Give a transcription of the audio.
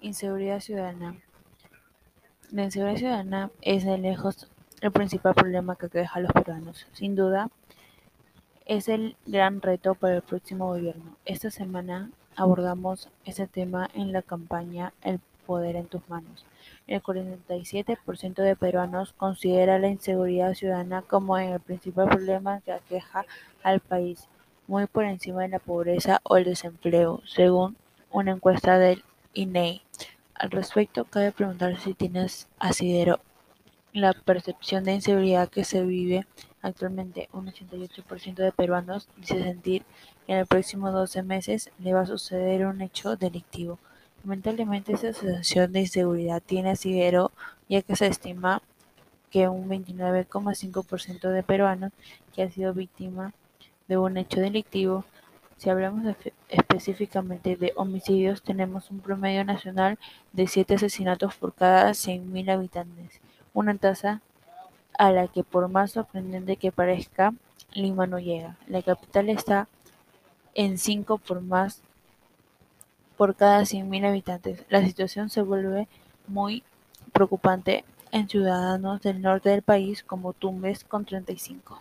Inseguridad ciudadana. La inseguridad ciudadana es de lejos el principal problema que aqueja a los peruanos. Sin duda, es el gran reto para el próximo gobierno. Esta semana abordamos este tema en la campaña El poder en tus manos. El 47% de peruanos considera la inseguridad ciudadana como el principal problema que aqueja al país, muy por encima de la pobreza o el desempleo, según una encuesta del INEI. Al respecto, cabe preguntarse si tienes asidero la percepción de inseguridad que se vive actualmente. Un 88% de peruanos dice sentir que en los próximos 12 meses le va a suceder un hecho delictivo. Lamentablemente, esta sensación de inseguridad tiene asidero, ya que se estima que un 29,5% de peruanos que ha sido víctima de un hecho delictivo si hablamos específicamente de homicidios, tenemos un promedio nacional de 7 asesinatos por cada 100.000 habitantes, una tasa a la que por más sorprendente que parezca, Lima no llega. La capital está en 5 por más por cada 100.000 habitantes. La situación se vuelve muy preocupante en ciudadanos del norte del país como Tumbes con 35.